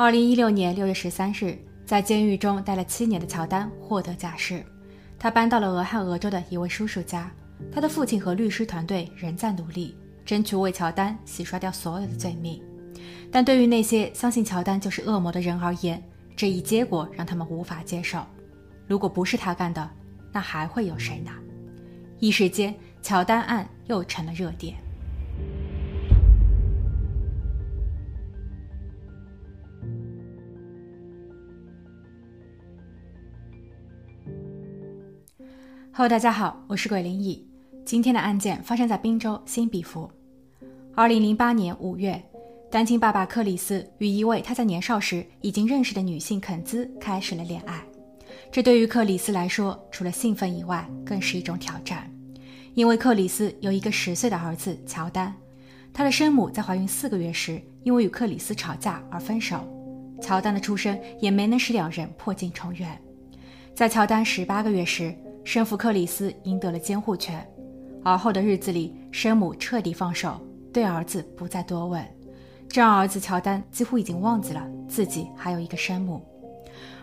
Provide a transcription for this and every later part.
二零一六年六月十三日，在监狱中待了七年的乔丹获得假释，他搬到了俄亥俄州的一位叔叔家。他的父亲和律师团队仍在努力，争取为乔丹洗刷掉所有的罪名。但对于那些相信乔丹就是恶魔的人而言，这一结果让他们无法接受。如果不是他干的，那还会有谁呢？一时间，乔丹案又成了热点。Hello，大家好，我是鬼灵异。今天的案件发生在宾州新比弗。二零零八年五月，单亲爸爸克里斯与一位他在年少时已经认识的女性肯兹开始了恋爱。这对于克里斯来说，除了兴奋以外，更是一种挑战。因为克里斯有一个十岁的儿子乔丹，他的生母在怀孕四个月时因为与克里斯吵架而分手，乔丹的出生也没能使两人破镜重圆。在乔丹十八个月时，生父克里斯赢得了监护权，而后的日子里，生母彻底放手，对儿子不再多问，这让儿子乔丹几乎已经忘记了自己还有一个生母。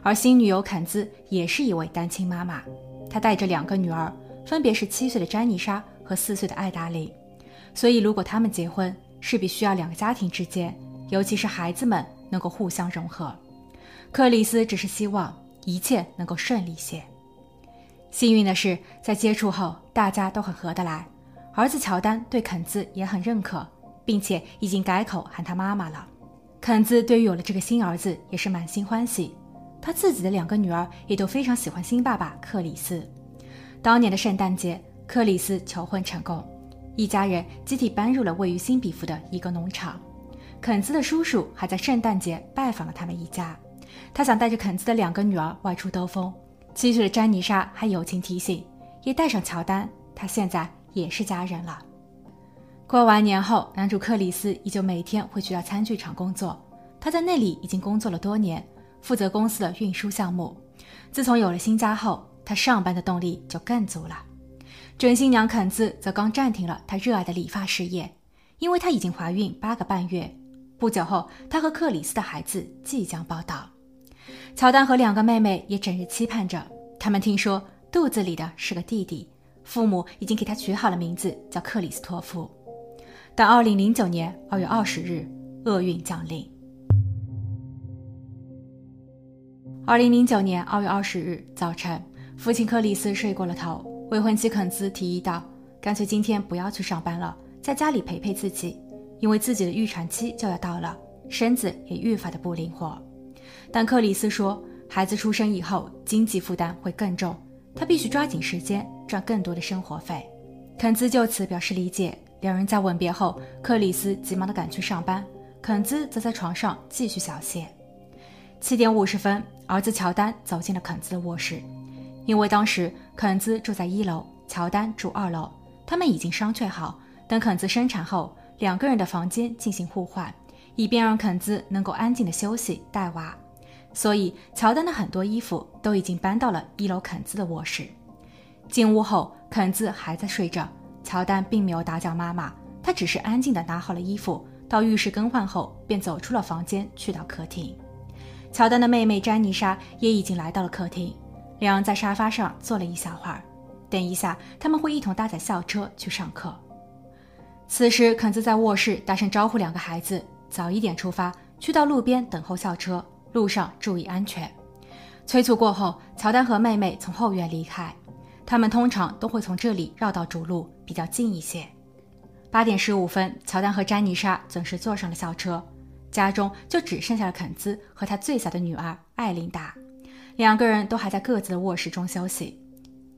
而新女友坎兹也是一位单亲妈妈，她带着两个女儿，分别是七岁的詹妮莎和四岁的艾达琳。所以，如果他们结婚，势必需要两个家庭之间，尤其是孩子们能够互相融合。克里斯只是希望一切能够顺利些。幸运的是，在接触后，大家都很合得来。儿子乔丹对肯兹也很认可，并且已经改口喊他妈妈了。肯兹对于有了这个新儿子也是满心欢喜。他自己的两个女儿也都非常喜欢新爸爸克里斯。当年的圣诞节，克里斯求婚成功，一家人集体搬入了位于新比弗的一个农场。肯兹的叔叔还在圣诞节拜访了他们一家，他想带着肯兹的两个女儿外出兜风。七岁的詹妮莎还友情提醒，也带上乔丹，他现在也是家人了。过完年后，男主克里斯依旧每天会去到餐具厂工作，他在那里已经工作了多年，负责公司的运输项目。自从有了新家后，他上班的动力就更足了。准新娘肯兹则刚暂停了她热爱的理发事业，因为她已经怀孕八个半月。不久后，她和克里斯的孩子即将报道。乔丹和两个妹妹也整日期盼着。他们听说肚子里的是个弟弟，父母已经给他取好了名字，叫克里斯托夫。但2009年2月20日，厄运降临。2009年2月20日早晨，父亲克里斯睡过了头，未婚妻肯兹提议道：“干脆今天不要去上班了，在家里陪陪自己，因为自己的预产期就要到了，身子也愈发的不灵活。”但克里斯说，孩子出生以后，经济负担会更重，他必须抓紧时间赚更多的生活费。肯兹就此表示理解。两人在吻别后，克里斯急忙的赶去上班，肯兹则在床上继续小憩。七点五十分，儿子乔丹走进了肯兹的卧室，因为当时肯兹住在一楼，乔丹住二楼，他们已经商榷好，等肯兹生产后，两个人的房间进行互换，以便让肯兹能够安静的休息带娃。所以，乔丹的很多衣服都已经搬到了一楼肯兹的卧室。进屋后，肯兹还在睡着，乔丹并没有打搅妈妈，他只是安静地拿好了衣服，到浴室更换后，便走出了房间，去到客厅。乔丹的妹妹詹妮莎也已经来到了客厅，两人在沙发上坐了一小会儿，等一下他们会一同搭载校车去上课。此时，肯兹在卧室大声招呼两个孩子早一点出发，去到路边等候校车。路上注意安全。催促过后，乔丹和妹妹从后院离开。他们通常都会从这里绕到主路，比较近一些。八点十五分，乔丹和詹妮莎准时坐上了校车，家中就只剩下了肯兹和他最小的女儿艾琳达，两个人都还在各自的卧室中休息。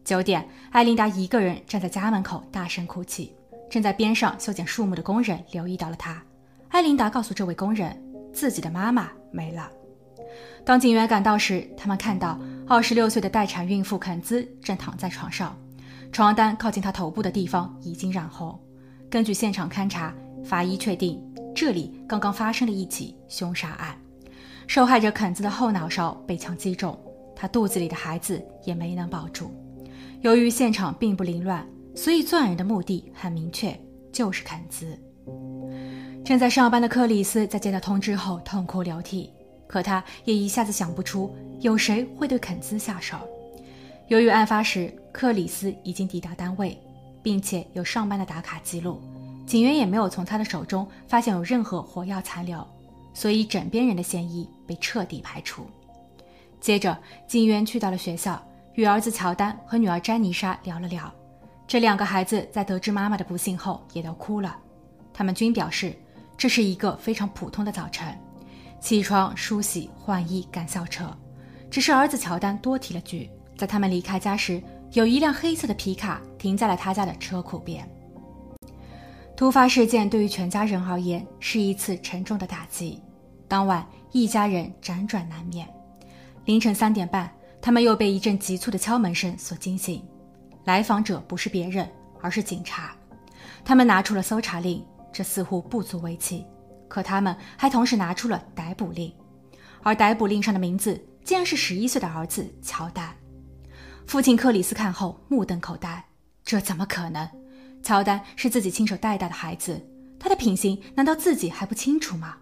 九点，艾琳达一个人站在家门口大声哭泣。正在边上修剪树木的工人留意到了她。艾琳达告诉这位工人，自己的妈妈没了。当警员赶到时，他们看到二十六岁的待产孕妇肯兹正躺在床上，床单靠近她头部的地方已经染红。根据现场勘查，法医确定这里刚刚发生了一起凶杀案。受害者肯兹的后脑勺被枪击中，她肚子里的孩子也没能保住。由于现场并不凌乱，所以作案人的目的很明确，就是肯兹。正在上班的克里斯在接到通知后痛哭流涕。可他也一下子想不出有谁会对肯兹下手。由于案发时克里斯已经抵达单位，并且有上班的打卡记录，警员也没有从他的手中发现有任何火药残留，所以枕边人的嫌疑被彻底排除。接着，警员去到了学校，与儿子乔丹和女儿詹妮莎聊了聊。这两个孩子在得知妈妈的不幸后也都哭了，他们均表示这是一个非常普通的早晨。起床、梳洗、换衣、赶校车，只是儿子乔丹多提了句，在他们离开家时，有一辆黑色的皮卡停在了他家的车库边。突发事件对于全家人而言是一次沉重的打击。当晚，一家人辗转难眠。凌晨三点半，他们又被一阵急促的敲门声所惊醒。来访者不是别人，而是警察。他们拿出了搜查令，这似乎不足为奇。可他们还同时拿出了逮捕令，而逮捕令上的名字竟然是十一岁的儿子乔丹。父亲克里斯看后目瞪口呆，这怎么可能？乔丹是自己亲手带大的孩子，他的品行难道自己还不清楚吗？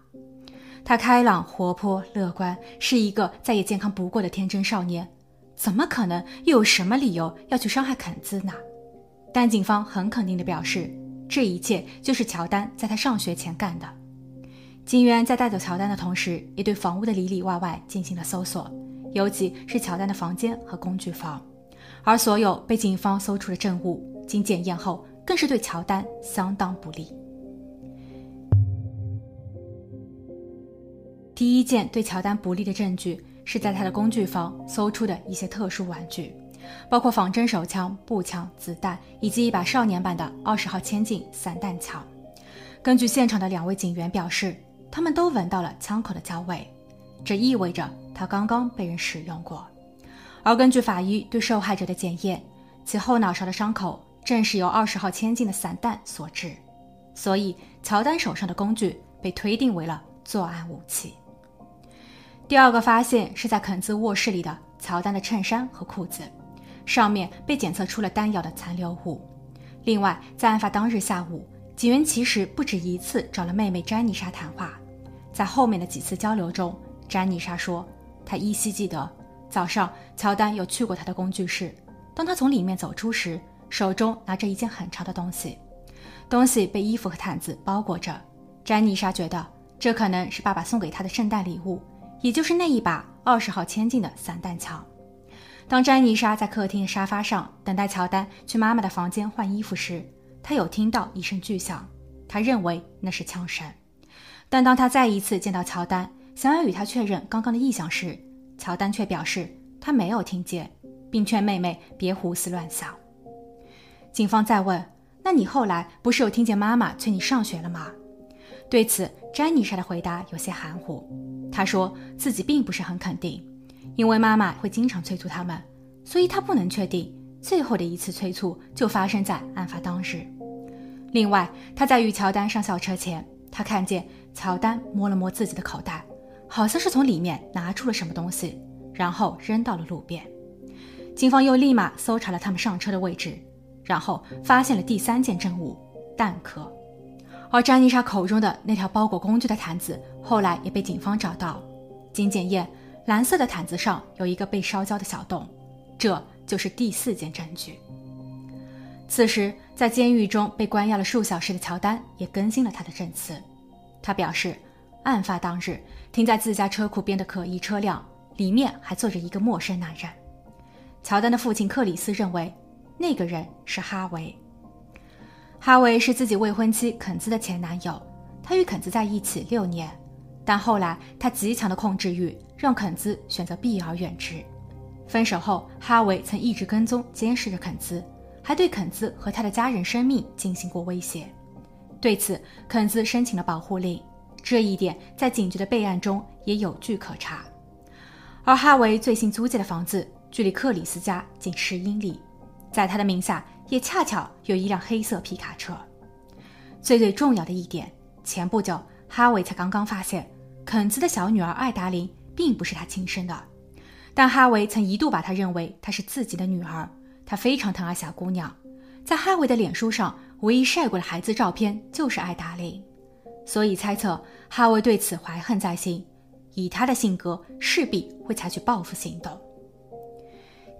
他开朗、活泼、乐观，是一个再也健康不过的天真少年，怎么可能又有什么理由要去伤害肯兹呢？但警方很肯定地表示，这一切就是乔丹在他上学前干的。警员在带走乔丹的同时，也对房屋的里里外外进行了搜索，尤其是乔丹的房间和工具房。而所有被警方搜出的证物，经检验后，更是对乔丹相当不利。第一件对乔丹不利的证据，是在他的工具房搜出的一些特殊玩具，包括仿真手枪、步枪、子弹，以及一把少年版的二十号千径散弹枪。根据现场的两位警员表示。他们都闻到了枪口的焦味，这意味着他刚刚被人使用过。而根据法医对受害者的检验，其后脑勺的伤口正是由二十号千径的散弹所致，所以乔丹手上的工具被推定为了作案武器。第二个发现是在肯兹卧室里的乔丹的衬衫和裤子，上面被检测出了弹药的残留物。另外，在案发当日下午。警员其实不止一次找了妹妹詹妮莎谈话，在后面的几次交流中，詹妮莎说，她依稀记得早上乔丹有去过她的工具室，当他从里面走出时，手中拿着一件很长的东西，东西被衣服和毯子包裹着。詹妮莎觉得这可能是爸爸送给她的圣诞礼物，也就是那一把二十号千径的散弹枪。当詹妮莎在客厅沙发上等待乔丹去妈妈的房间换衣服时，他有听到一声巨响，他认为那是枪声，但当他再一次见到乔丹，想要与他确认刚刚的异响时，乔丹却表示他没有听见，并劝妹妹别胡思乱想。警方再问：“那你后来不是有听见妈妈催你上学了吗？”对此，詹妮莎的回答有些含糊，她说自己并不是很肯定，因为妈妈会经常催促他们，所以她不能确定。最后的一次催促就发生在案发当日。另外，他在与乔丹上校车前，他看见乔丹摸了摸自己的口袋，好像是从里面拿出了什么东西，然后扔到了路边。警方又立马搜查了他们上车的位置，然后发现了第三件证物——弹壳。而詹妮莎口中的那条包裹工具的毯子，后来也被警方找到。经检验，蓝色的毯子上有一个被烧焦的小洞，这。就是第四件证据。此时，在监狱中被关押了数小时的乔丹也更新了他的证词。他表示，案发当日停在自家车库边的可疑车辆里面还坐着一个陌生男人。乔丹的父亲克里斯认为，那个人是哈维。哈维是自己未婚妻肯兹的前男友，他与肯兹在一起六年，但后来他极强的控制欲让肯兹选择避而远之。分手后，哈维曾一直跟踪监视着肯兹，还对肯兹和他的家人生命进行过威胁。对此，肯兹申请了保护令，这一点在警局的备案中也有据可查。而哈维最新租借的房子距离克里斯家仅十英里，在他的名下也恰巧有一辆黑色皮卡车。最最重要的一点，前不久哈维才刚刚发现，肯兹的小女儿艾达琳并不是他亲生的。但哈维曾一度把她认为她是自己的女儿，他非常疼爱小姑娘。在哈维的脸书上，唯一晒过的孩子照片就是艾达琳，所以猜测哈维对此怀恨在心。以他的性格，势必会采取报复行动。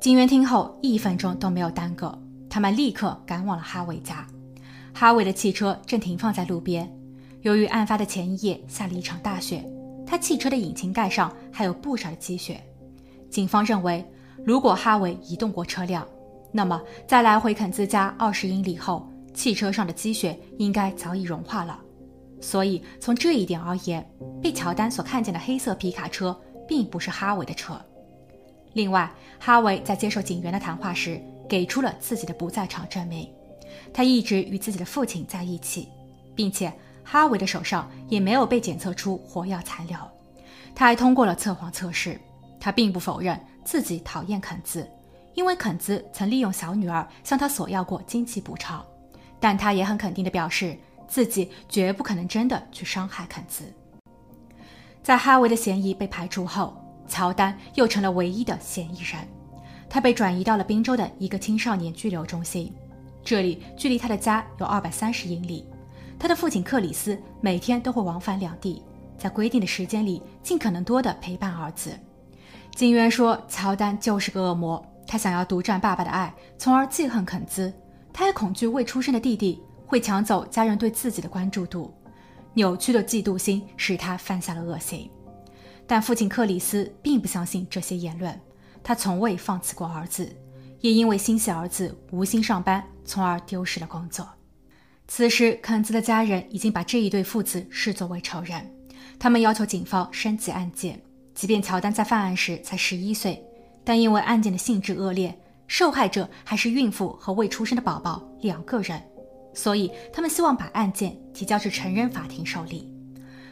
警员听后一分钟都没有耽搁，他们立刻赶往了哈维家。哈维的汽车正停放在路边。由于案发的前一夜下了一场大雪，他汽车的引擎盖上还有不少的积雪。警方认为，如果哈维移动过车辆，那么在来回肯兹家二十英里后，汽车上的积雪应该早已融化了。所以从这一点而言，被乔丹所看见的黑色皮卡车并不是哈维的车。另外，哈维在接受警员的谈话时，给出了自己的不在场证明。他一直与自己的父亲在一起，并且哈维的手上也没有被检测出火药残留。他还通过了测谎测试。他并不否认自己讨厌肯兹，因为肯兹曾利用小女儿向他索要过经济补偿。但他也很肯定地表示，自己绝不可能真的去伤害肯兹。在哈维的嫌疑被排除后，乔丹又成了唯一的嫌疑人。他被转移到了宾州的一个青少年拘留中心。这里距离他的家有二百三十英里，他的父亲克里斯每天都会往返两地，在规定的时间里尽可能多的陪伴儿子。警员说，乔丹就是个恶魔，他想要独占爸爸的爱，从而记恨肯兹。他也恐惧未出生的弟弟会抢走家人对自己的关注度，扭曲的嫉妒心使他犯下了恶行。但父亲克里斯并不相信这些言论，他从未放弃过儿子。也因为心系儿子，无心上班，从而丢失了工作。此时，肯兹的家人已经把这一对父子视作为仇人，他们要求警方升级案件。即便乔丹在犯案时才十一岁，但因为案件的性质恶劣，受害者还是孕妇和未出生的宝宝两个人，所以他们希望把案件提交至成人法庭受理。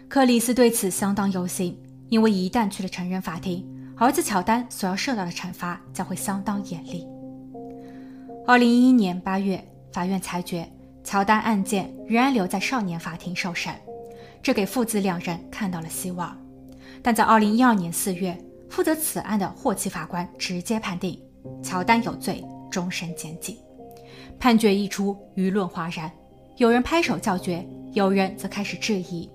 克里斯对此相当忧心，因为一旦去了成人法庭，儿子乔丹所要受到的惩罚将会相当严厉。二零一一年八月，法院裁决乔丹案件仍然留在少年法庭受审，这给父子两人看到了希望。但在二零一二年四月，负责此案的霍奇法官直接判定乔丹有罪，终身监禁。判决一出，舆论哗然，有人拍手叫绝，有人则开始质疑，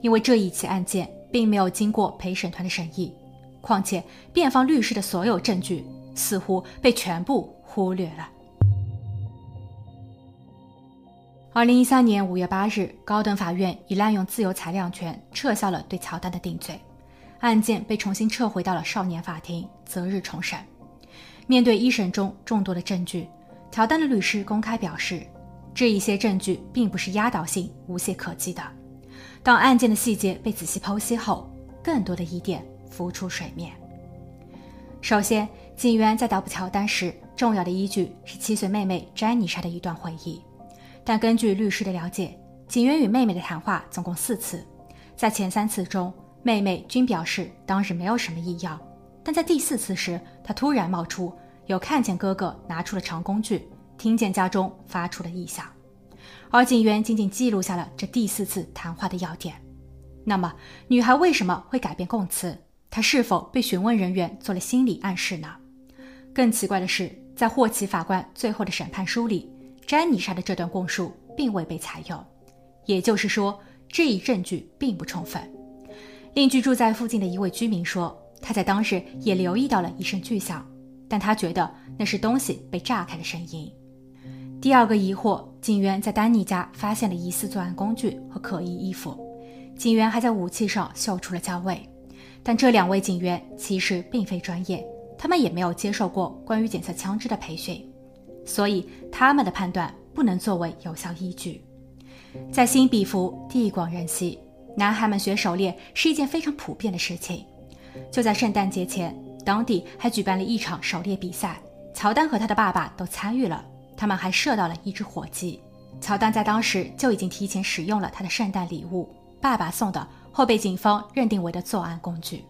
因为这一起案件并没有经过陪审团的审议，况且辩方律师的所有证据似乎被全部忽略了。二零一三年五月八日，高等法院以滥用自由裁量权撤销了对乔丹的定罪，案件被重新撤回到了少年法庭，择日重审。面对一审中众多的证据，乔丹的律师公开表示，这一些证据并不是压倒性、无懈可击的。当案件的细节被仔细剖析后，更多的疑点浮出水面。首先，警员在逮捕乔丹时，重要的依据是七岁妹妹詹妮莎的一段回忆。但根据律师的了解，警员与妹妹的谈话总共四次，在前三次中，妹妹均表示当日没有什么异样，但在第四次时，她突然冒出有看见哥哥拿出了长工具，听见家中发出了异响，而警员仅仅记录下了这第四次谈话的要点。那么，女孩为什么会改变供词？她是否被询问人员做了心理暗示呢？更奇怪的是，在霍奇法官最后的审判书里。詹妮莎的这段供述并未被采用，也就是说，这一证据并不充分。另居住在附近的一位居民说，他在当日也留意到了一声巨响，但他觉得那是东西被炸开的声音。第二个疑惑，警员在丹尼家发现了疑似作案工具和可疑衣服，警员还在武器上嗅出了焦味。但这两位警员其实并非专业，他们也没有接受过关于检测枪支的培训。所以他们的判断不能作为有效依据。在新比弗，地广人稀，男孩们学狩猎是一件非常普遍的事情。就在圣诞节前，当地还举办了一场狩猎比赛，乔丹和他的爸爸都参与了。他们还射到了一只火鸡。乔丹在当时就已经提前使用了他的圣诞礼物——爸爸送的，后被警方认定为的作案工具。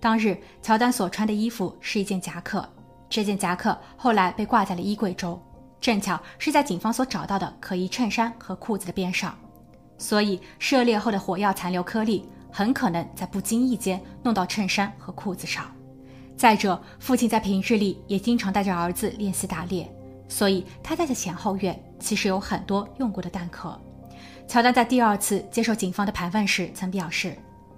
当日，乔丹所穿的衣服是一件夹克。这件夹克后来被挂在了衣柜中，正巧是在警方所找到的可疑衬衫和裤子的边上，所以涉猎后的火药残留颗粒很可能在不经意间弄到衬衫和裤子上。再者，父亲在平日里也经常带着儿子练习打猎，所以他带的前后院其实有很多用过的弹壳。乔丹在第二次接受警方的盘问时曾表示，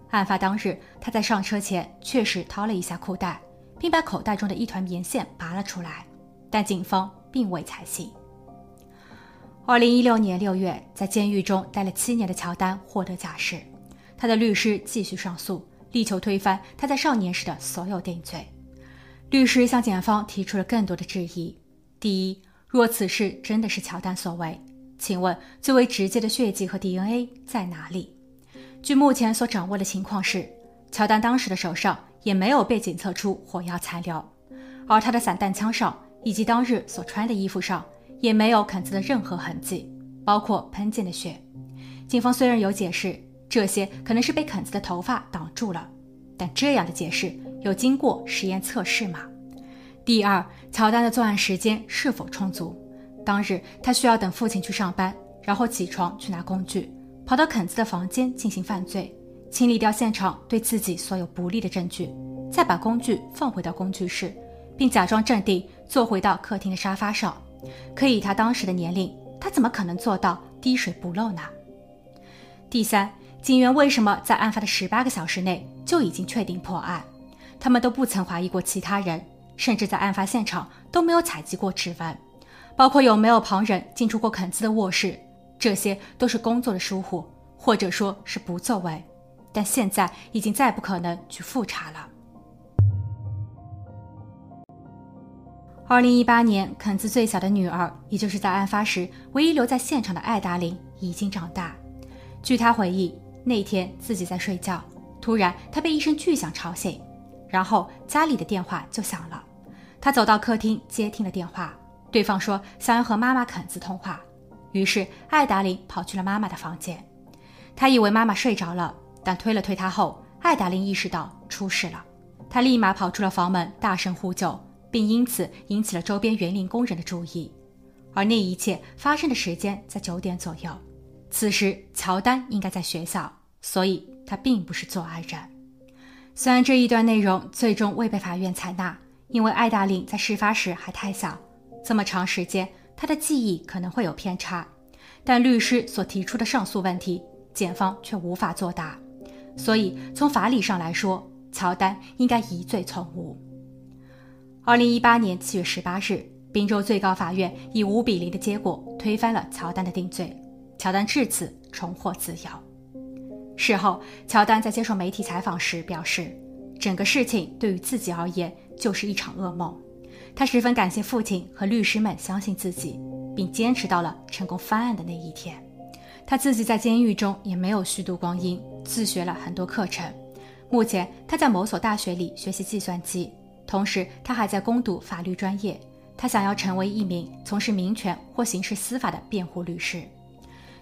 案发当日，他在上车前确实掏了一下裤袋，并把口袋中的一团棉线拔了出来，但警方并未采信。二零一六年六月，在监狱中待了七年的乔丹获得假释，他的律师继续上诉，力求推翻他在少年时的所有定罪。律师向检方提出了更多的质疑：第一，若此事真的是乔丹所为，请问最为直接的血迹和 DNA 在哪里？据目前所掌握的情况是，乔丹当时的手上也没有被检测出火药残留，而他的散弹枪上以及当日所穿的衣服上也没有肯兹的任何痕迹，包括喷溅的血。警方虽然有解释，这些可能是被肯兹的头发挡住了，但这样的解释有经过实验测试吗？第二，乔丹的作案时间是否充足？当日他需要等父亲去上班，然后起床去拿工具。跑到肯兹的房间进行犯罪，清理掉现场对自己所有不利的证据，再把工具放回到工具室，并假装镇定坐回到客厅的沙发上。可以他当时的年龄，他怎么可能做到滴水不漏呢？第三，警员为什么在案发的十八个小时内就已经确定破案？他们都不曾怀疑过其他人，甚至在案发现场都没有采集过指纹，包括有没有旁人进出过肯兹的卧室。这些都是工作的疏忽，或者说是不作为，但现在已经再不可能去复查了。二零一八年，肯兹最小的女儿，也就是在案发时唯一留在现场的艾达琳，已经长大。据她回忆，那天自己在睡觉，突然她被一声巨响吵醒，然后家里的电话就响了。她走到客厅接听了电话，对方说想要和妈妈肯兹通话。于是，艾达琳跑去了妈妈的房间。她以为妈妈睡着了，但推了推她后，艾达琳意识到出事了。她立马跑出了房门，大声呼救，并因此引起了周边园林工人的注意。而那一切发生的时间在九点左右。此时，乔丹应该在学校，所以他并不是作案人。虽然这一段内容最终未被法院采纳，因为艾达琳在事发时还太小，这么长时间。他的记忆可能会有偏差，但律师所提出的上诉问题，检方却无法作答，所以从法理上来说，乔丹应该疑罪从无。二零一八年七月十八日，宾州最高法院以五比零的结果推翻了乔丹的定罪，乔丹至此重获自由。事后，乔丹在接受媒体采访时表示，整个事情对于自己而言就是一场噩梦。他十分感谢父亲和律师们相信自己，并坚持到了成功翻案的那一天。他自己在监狱中也没有虚度光阴，自学了很多课程。目前他在某所大学里学习计算机，同时他还在攻读法律专业。他想要成为一名从事民权或刑事司法的辩护律师。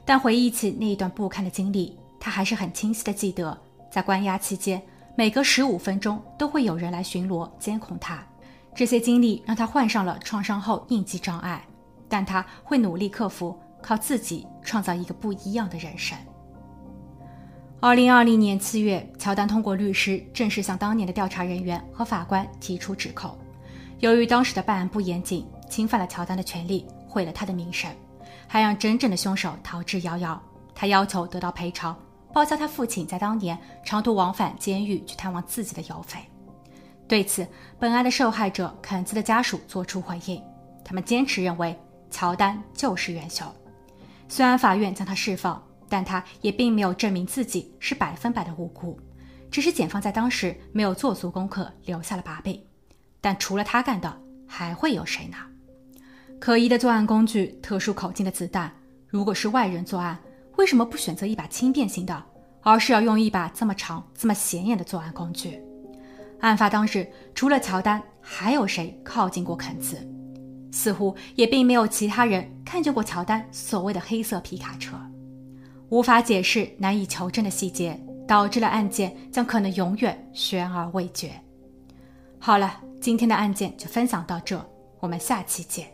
但回忆起那一段不堪的经历，他还是很清晰的记得，在关押期间，每隔十五分钟都会有人来巡逻监控他。这些经历让他患上了创伤后应激障碍，但他会努力克服，靠自己创造一个不一样的人生。二零二零年七月，乔丹通过律师正式向当年的调查人员和法官提出指控。由于当时的办案不严谨，侵犯了乔丹的权利，毁了他的名声，还让真正的凶手逃之夭夭。他要求得到赔偿，报销他父亲在当年长途往返监狱去探望自己的邮费。对此，本案的受害者肯兹的家属作出回应，他们坚持认为乔丹就是元凶。虽然法院将他释放，但他也并没有证明自己是百分百的无辜，只是检方在当时没有做足功课，留下了把柄。但除了他干的，还会有谁呢？可疑的作案工具，特殊口径的子弹，如果是外人作案，为什么不选择一把轻便型的，而是要用一把这么长、这么显眼的作案工具？案发当日，除了乔丹，还有谁靠近过肯茨？似乎也并没有其他人看见过乔丹所谓的黑色皮卡车。无法解释、难以求证的细节，导致了案件将可能永远悬而未决。好了，今天的案件就分享到这，我们下期见。